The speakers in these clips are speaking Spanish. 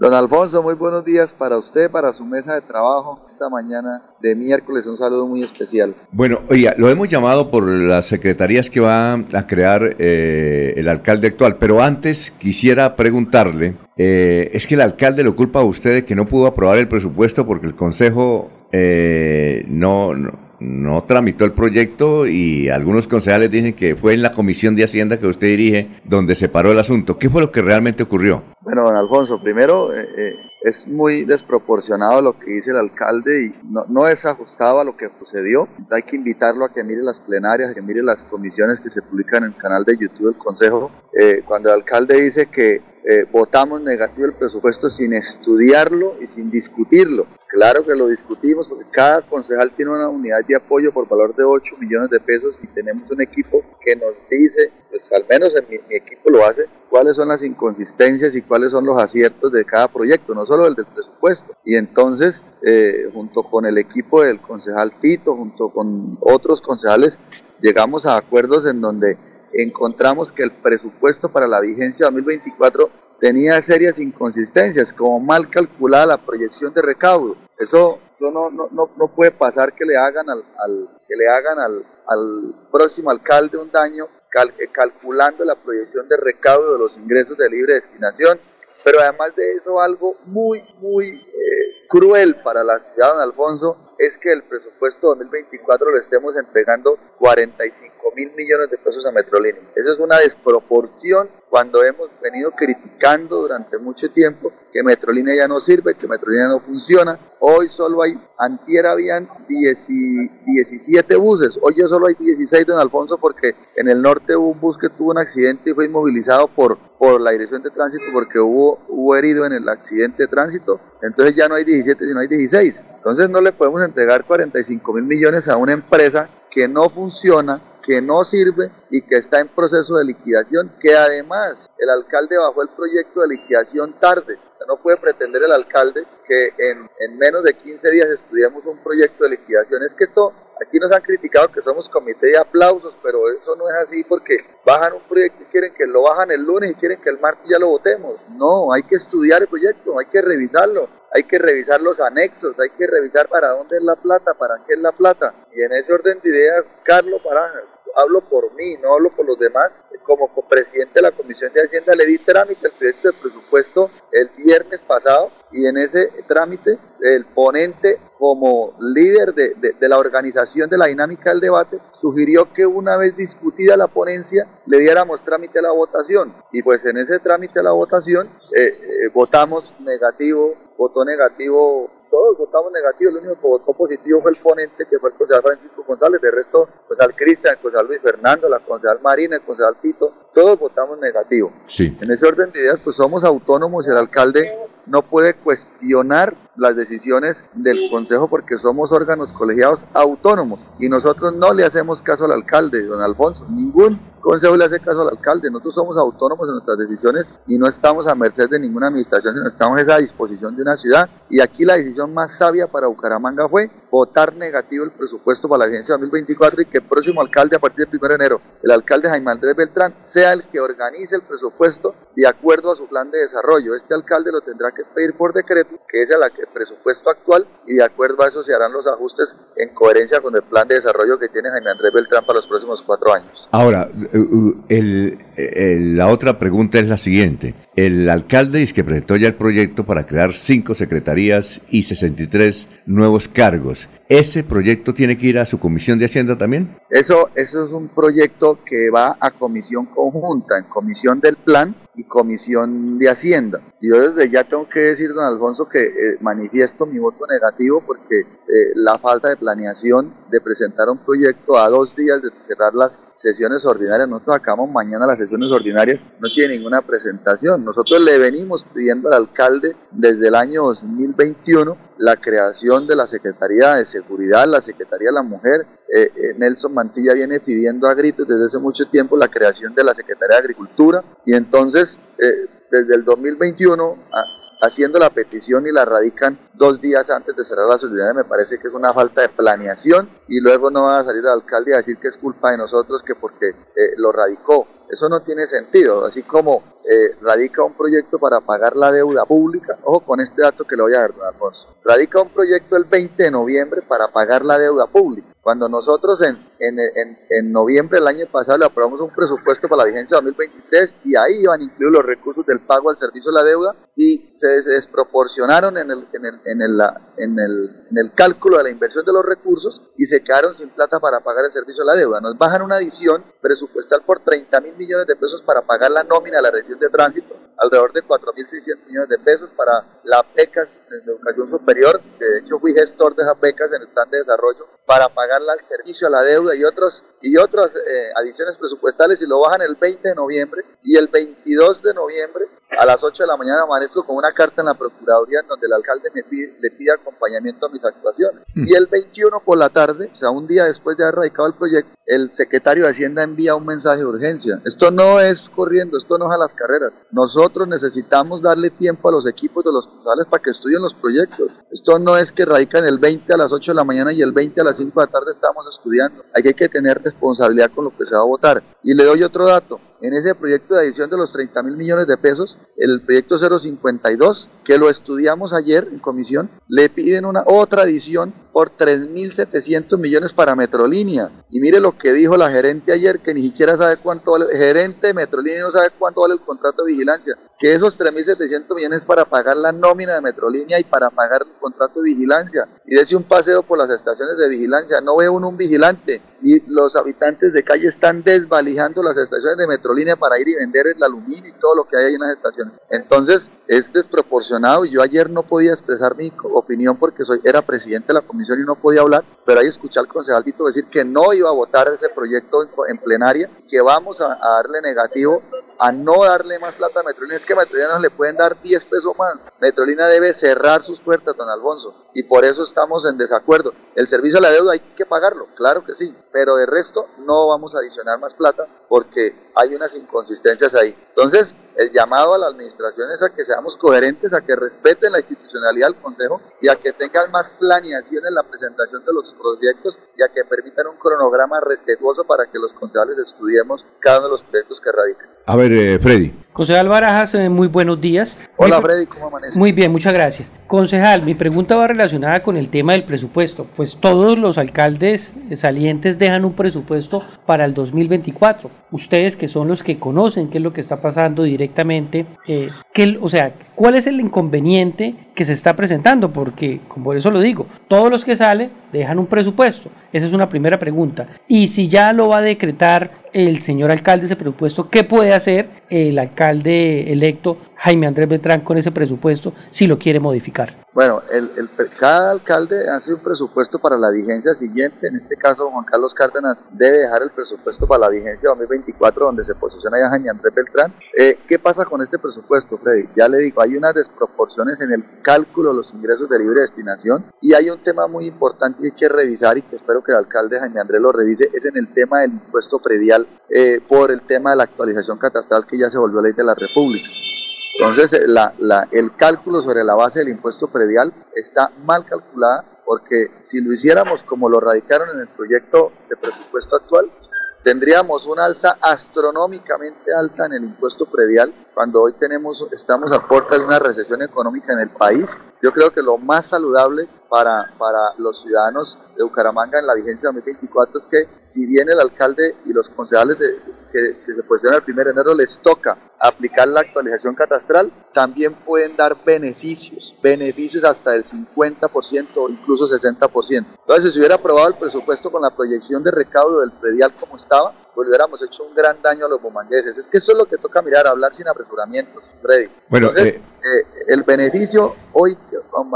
Don Alfonso, muy buenos días para usted, para su mesa de trabajo esta mañana de miércoles. Un saludo muy especial. Bueno, oiga, lo hemos llamado por las secretarías que va a crear eh, el alcalde actual, pero antes quisiera preguntarle, eh, es que el alcalde lo culpa a usted de que no pudo aprobar el presupuesto porque el Consejo eh, no, no no tramitó el proyecto y algunos concejales dicen que fue en la comisión de Hacienda que usted dirige donde se paró el asunto. ¿Qué fue lo que realmente ocurrió? Bueno, don Alfonso, primero eh, eh, es muy desproporcionado lo que dice el alcalde y no, es ajustado a lo que sucedió. Hay que invitarlo a que mire las plenarias, a que mire las comisiones que se publican en el canal de YouTube del Consejo. Eh, cuando el alcalde dice que votamos negativo el presupuesto sin estudiarlo y sin discutirlo. Claro que lo discutimos porque cada concejal tiene una unidad de apoyo por valor de 8 millones de pesos y tenemos un equipo que nos dice, pues al menos en mi, equipo lo hace, cuáles son las inconsistencias y cuáles son los aciertos de cada proyecto, no solo el del presupuesto. Y entonces, eh, junto con el equipo del concejal Tito, junto con otros concejales, llegamos a acuerdos en donde encontramos que el presupuesto para la vigencia 2024 tenía serias inconsistencias, como mal calculada la proyección de recaudo. Eso no, no, no, no puede pasar que le hagan al, que le hagan al, al próximo alcalde un daño eh, calculando la proyección de recaudo de los ingresos de libre destinación, pero además de eso algo muy, muy eh, cruel para la ciudad Don Alfonso es que el presupuesto 2024 le estemos entregando 45 mil millones de pesos a Metrolínea. Eso es una desproporción cuando hemos venido criticando durante mucho tiempo que Metrolínea ya no sirve, que Metrolínea no funciona. Hoy solo hay, antier habían 17 buses, hoy ya solo hay 16, don Alfonso, porque en el norte hubo un bus que tuvo un accidente y fue inmovilizado por, por la dirección de tránsito porque hubo, hubo herido en el accidente de tránsito. Entonces ya no hay 17, sino hay 16. Entonces no le podemos entregar 45 mil millones a una empresa que no funciona, que no sirve y que está en proceso de liquidación, que además el alcalde bajó el proyecto de liquidación tarde. No puede pretender el alcalde que en, en menos de 15 días estudiemos un proyecto de liquidación. Es que esto Aquí nos han criticado que somos comité de aplausos, pero eso no es así porque bajan un proyecto y quieren que lo bajan el lunes y quieren que el martes ya lo votemos. No, hay que estudiar el proyecto, hay que revisarlo, hay que revisar los anexos, hay que revisar para dónde es la plata, para qué es la plata. Y en ese orden de ideas, Carlos Parajas, hablo por mí, no hablo por los demás, como presidente de la Comisión de Hacienda le di trámite al proyecto de presupuesto el viernes pasado y en ese trámite el ponente como líder de, de, la organización de la dinámica del debate sugirió que una vez discutida la ponencia le diéramos trámite a la votación y pues en ese trámite a la votación eh, eh, votamos negativo, votó negativo todos votamos negativo, el único que votó positivo fue el ponente, que fue el concejal Francisco González, de resto, concejal Cristian, el concejal Luis Fernando, la concejal Marina, el concejal Tito, todos votamos negativo. Sí. En ese orden de ideas, pues somos autónomos el alcalde no puede cuestionar las decisiones del Consejo porque somos órganos colegiados autónomos y nosotros no le hacemos caso al alcalde, don Alfonso, ningún consejo le hace caso al alcalde, nosotros somos autónomos en nuestras decisiones y no estamos a merced de ninguna administración, sino estamos a disposición de una ciudad. Y aquí la decisión más sabia para Bucaramanga fue votar negativo el presupuesto para la agencia 2024 y que el próximo alcalde a partir del 1 de enero, el alcalde Jaime Andrés Beltrán, sea el que organice el presupuesto de acuerdo a su plan de desarrollo. Este alcalde lo tendrá que expedir por decreto, que es el presupuesto actual, y de acuerdo a eso se harán los ajustes en coherencia con el plan de desarrollo que tiene Jaime Andrés Beltrán para los próximos cuatro años. Ahora, uh, uh, la otra pregunta es la siguiente. El alcalde dice que presentó ya el proyecto para crear cinco secretarías y 63 nuevos cargos. ¿Ese proyecto tiene que ir a su comisión de Hacienda también? Eso, eso es un proyecto que va a comisión conjunta, en comisión del plan y comisión de Hacienda. Y yo desde ya tengo que decir, don Alfonso, que eh, manifiesto mi voto negativo porque eh, la falta de planeación de presentar un proyecto a dos días de cerrar las sesiones ordinarias, nosotros acabamos mañana las sesiones ordinarias, no tiene ninguna presentación. Nosotros le venimos pidiendo al alcalde desde el año 2021 la creación de la Secretaría de Seguridad, la Secretaría de la Mujer. Eh, Nelson Mantilla viene pidiendo a gritos desde hace mucho tiempo la creación de la Secretaría de Agricultura y entonces desde el 2021 haciendo la petición y la radican dos días antes de cerrar la solidaridad me parece que es una falta de planeación y luego no va a salir el alcalde a decir que es culpa de nosotros que porque eh, lo radicó. Eso no tiene sentido. Así como eh, radica un proyecto para pagar la deuda pública, ojo con este dato que le voy a dar, don Alfonso, radica un proyecto el 20 de noviembre para pagar la deuda pública. Cuando nosotros en, en, en, en, noviembre del año pasado le aprobamos un presupuesto para la vigencia 2023 y ahí iban incluidos los recursos del pago al servicio de la deuda y se desproporcionaron en el, en el, en el, en el, en el cálculo de la inversión de los recursos y se quedaron sin plata para pagar el servicio de la deuda. Nos bajan una adición presupuestal por 30 mil millones de pesos para pagar la nómina de la región de tránsito, alrededor de 4.600 millones de pesos para las becas de educación superior, de hecho fui gestor de esas becas en el plan de desarrollo, para pagarla al servicio a la deuda y otros y otras eh, adiciones presupuestales y lo bajan el 20 de noviembre y el 22 de noviembre a las 8 de la mañana amanezco con una carta en la Procuraduría en donde el alcalde me pide, le pide acompañamiento a mis actuaciones. Mm. Y el 21 por la tarde, o sea, un día después de haber radicado el proyecto, el secretario de Hacienda envía un mensaje de urgencia. Esto no es corriendo, esto no es a las carreras. Nosotros necesitamos darle tiempo a los equipos de los hospitales para que estudien los proyectos. Esto no es que radican el 20 a las 8 de la mañana y el 20 a las 5 de la tarde estamos estudiando. Hay que tener responsabilidad con lo que se va a votar. Y le doy otro dato en ese proyecto de adición de los 30 mil millones de pesos, el proyecto 052, que lo estudiamos ayer en comisión, le piden una otra adición por 3.700 millones para Metrolínea. Y mire lo que dijo la gerente ayer, que ni siquiera sabe cuánto vale, el gerente de Metrolínea no sabe cuánto vale el contrato de vigilancia, que esos 3.700 millones para pagar la nómina de Metrolínea y para pagar el contrato de vigilancia. Y dese un paseo por las estaciones de vigilancia, no ve uno un vigilante, y los habitantes de calle están desvalijando las estaciones de Metrolínea para ir y vender el aluminio y todo lo que hay ahí en las estaciones. Entonces, es desproporcionado y yo ayer no podía expresar mi opinión porque soy era presidente de la comisión y no podía hablar, pero ahí escuché al concejal Tito decir que no iba a votar ese proyecto en, plenaria, que vamos a, darle negativo a no darle más plata a Metrolina. Es que a Metrolina no le pueden dar 10 pesos más. Metrolina debe cerrar sus puertas, don Alfonso, y por eso estamos en desacuerdo. El servicio a la deuda hay que pagarlo, claro que sí, pero de resto no vamos a adicionar más plata porque hay unas inconsistencias ahí. Entonces, el llamado a la administración es a que seamos coherentes, a que respeten la institucionalidad del Consejo y a que tengan más planeación en la presentación de los proyectos y a que permitan un cronograma respetuoso para que los concejales estudiemos cada uno de los proyectos que radican. A ver, eh, Freddy. Concejal Barajas, eh, muy buenos días. Hola Freddy, ¿cómo amaneces? Muy bien, muchas gracias. Concejal, mi pregunta va relacionada con el tema del presupuesto. Pues todos los alcaldes salientes dejan un presupuesto para el 2024. Ustedes que son los que conocen qué es lo que está pasando directamente, eh, o sea, ¿cuál es el inconveniente que se está presentando? Porque, como por eso lo digo, todos los que salen dejan un presupuesto. Esa es una primera pregunta. Y si ya lo va a decretar el señor alcalde ese presupuesto, ¿qué puede hacer el alcalde electo Jaime Andrés Beltrán con ese presupuesto si lo quiere modificar? Bueno, el, cada alcalde hace un presupuesto para la vigencia siguiente. En este caso, Juan Carlos Cárdenas debe dejar el presupuesto para la vigencia 2024, donde se posiciona ya Jaime Andrés Beltrán. Eh, ¿Qué pasa con este presupuesto, Freddy? Ya le digo, hay unas desproporciones en el cálculo de los ingresos de libre destinación y hay un tema muy importante que hay que revisar y que espero que el alcalde Jaime Andrés lo revise, es en el tema del impuesto predial eh, por el tema de la actualización catastral que ya se volvió ley de la República. Entonces, eh, el cálculo sobre la base del impuesto predial está mal calculada porque si lo hiciéramos como lo radicaron en el proyecto de presupuesto actual, tendríamos una alza astronómicamente alta en el impuesto predial cuando hoy tenemos, estamos a puerta de una recesión económica en el país. Yo creo que lo más saludable para, para los ciudadanos de Bucaramanga en la vigencia 2024 es que si bien el alcalde y los concejales que, que se posicionan el 1 de enero les toca aplicar la actualización catastral, también pueden dar beneficios, beneficios hasta del 50% o incluso 60%. Entonces, si hubiera aprobado el presupuesto con la proyección de recaudo del predial como estaba, pues hubiéramos hecho un gran daño a los bumangueses. Es que eso es lo que toca mirar, hablar sin apresuramientos, Freddy. Bueno, eh, eh, el beneficio hoy,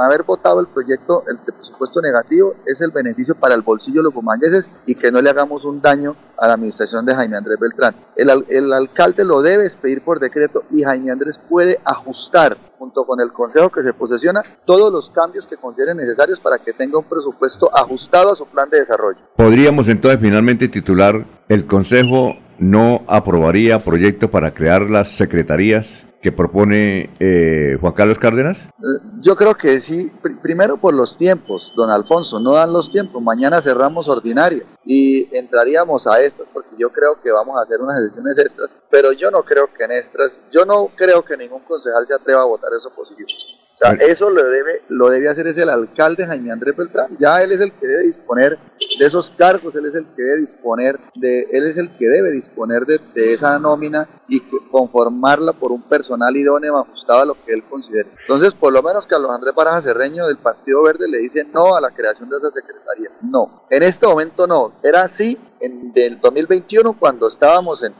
haber votado el proyecto, el presupuesto negativo, es el beneficio para el bolsillo de los bumangueses y que no le hagamos un daño a la administración de Jaime Andrés Beltrán. El, el alcalde lo debe expedir por decreto y Jaime Andrés puede ajustar junto con el consejo que se posesiona todos los cambios que consideren necesarios para que tenga un presupuesto ajustado a su plan de desarrollo. Podríamos entonces finalmente titular el consejo no aprobaría proyecto para crear las secretarías que propone eh, Juan Carlos Cárdenas? Eh, yo creo que sí, primero por los tiempos, don Alfonso, no dan los tiempos, mañana cerramos ordinaria y entraríamos a estas, porque yo creo que vamos a hacer unas elecciones extras, pero yo no creo que en extras, yo no creo que ningún concejal se atreva a votar eso positivo. O sea, eso lo debe, lo debe hacer es el alcalde Jaime Andrés Beltrán. Ya él es el que debe disponer de esos cargos, él es el que debe disponer de, él es el que debe disponer de, esa nómina y conformarla por un personal idóneo ajustado a lo que él considere. Entonces, por lo menos Carlos Andrés Baraja Cerreño del Partido Verde le dice no a la creación de esa secretaría. No, en este momento no. Era así en del 2021 cuando estábamos en,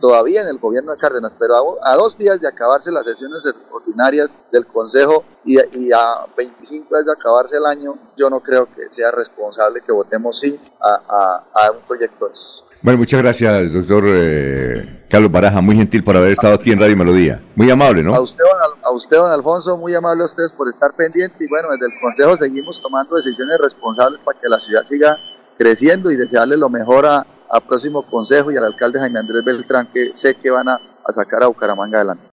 todavía en el gobierno de Cárdenas, pero a, dos días de acabarse las sesiones ordinarias del Consejo y, a 25 días de acabarse el año, yo no creo que sea responsable que votemos sí a, un proyecto de esos. Bueno, muchas gracias, doctor eh, Carlos Baraja, muy gentil por haber estado aquí en Radio Melodía. Muy amable, ¿no? A usted, don, a usted, don Alfonso, muy amable a ustedes por estar pendiente y bueno, desde el Consejo seguimos tomando decisiones responsables para que la ciudad siga creciendo y desearle lo mejor a, próximo consejo y al alcalde Jaime Andrés Beltrán, que sé que van a, a sacar a Bucaramanga adelante.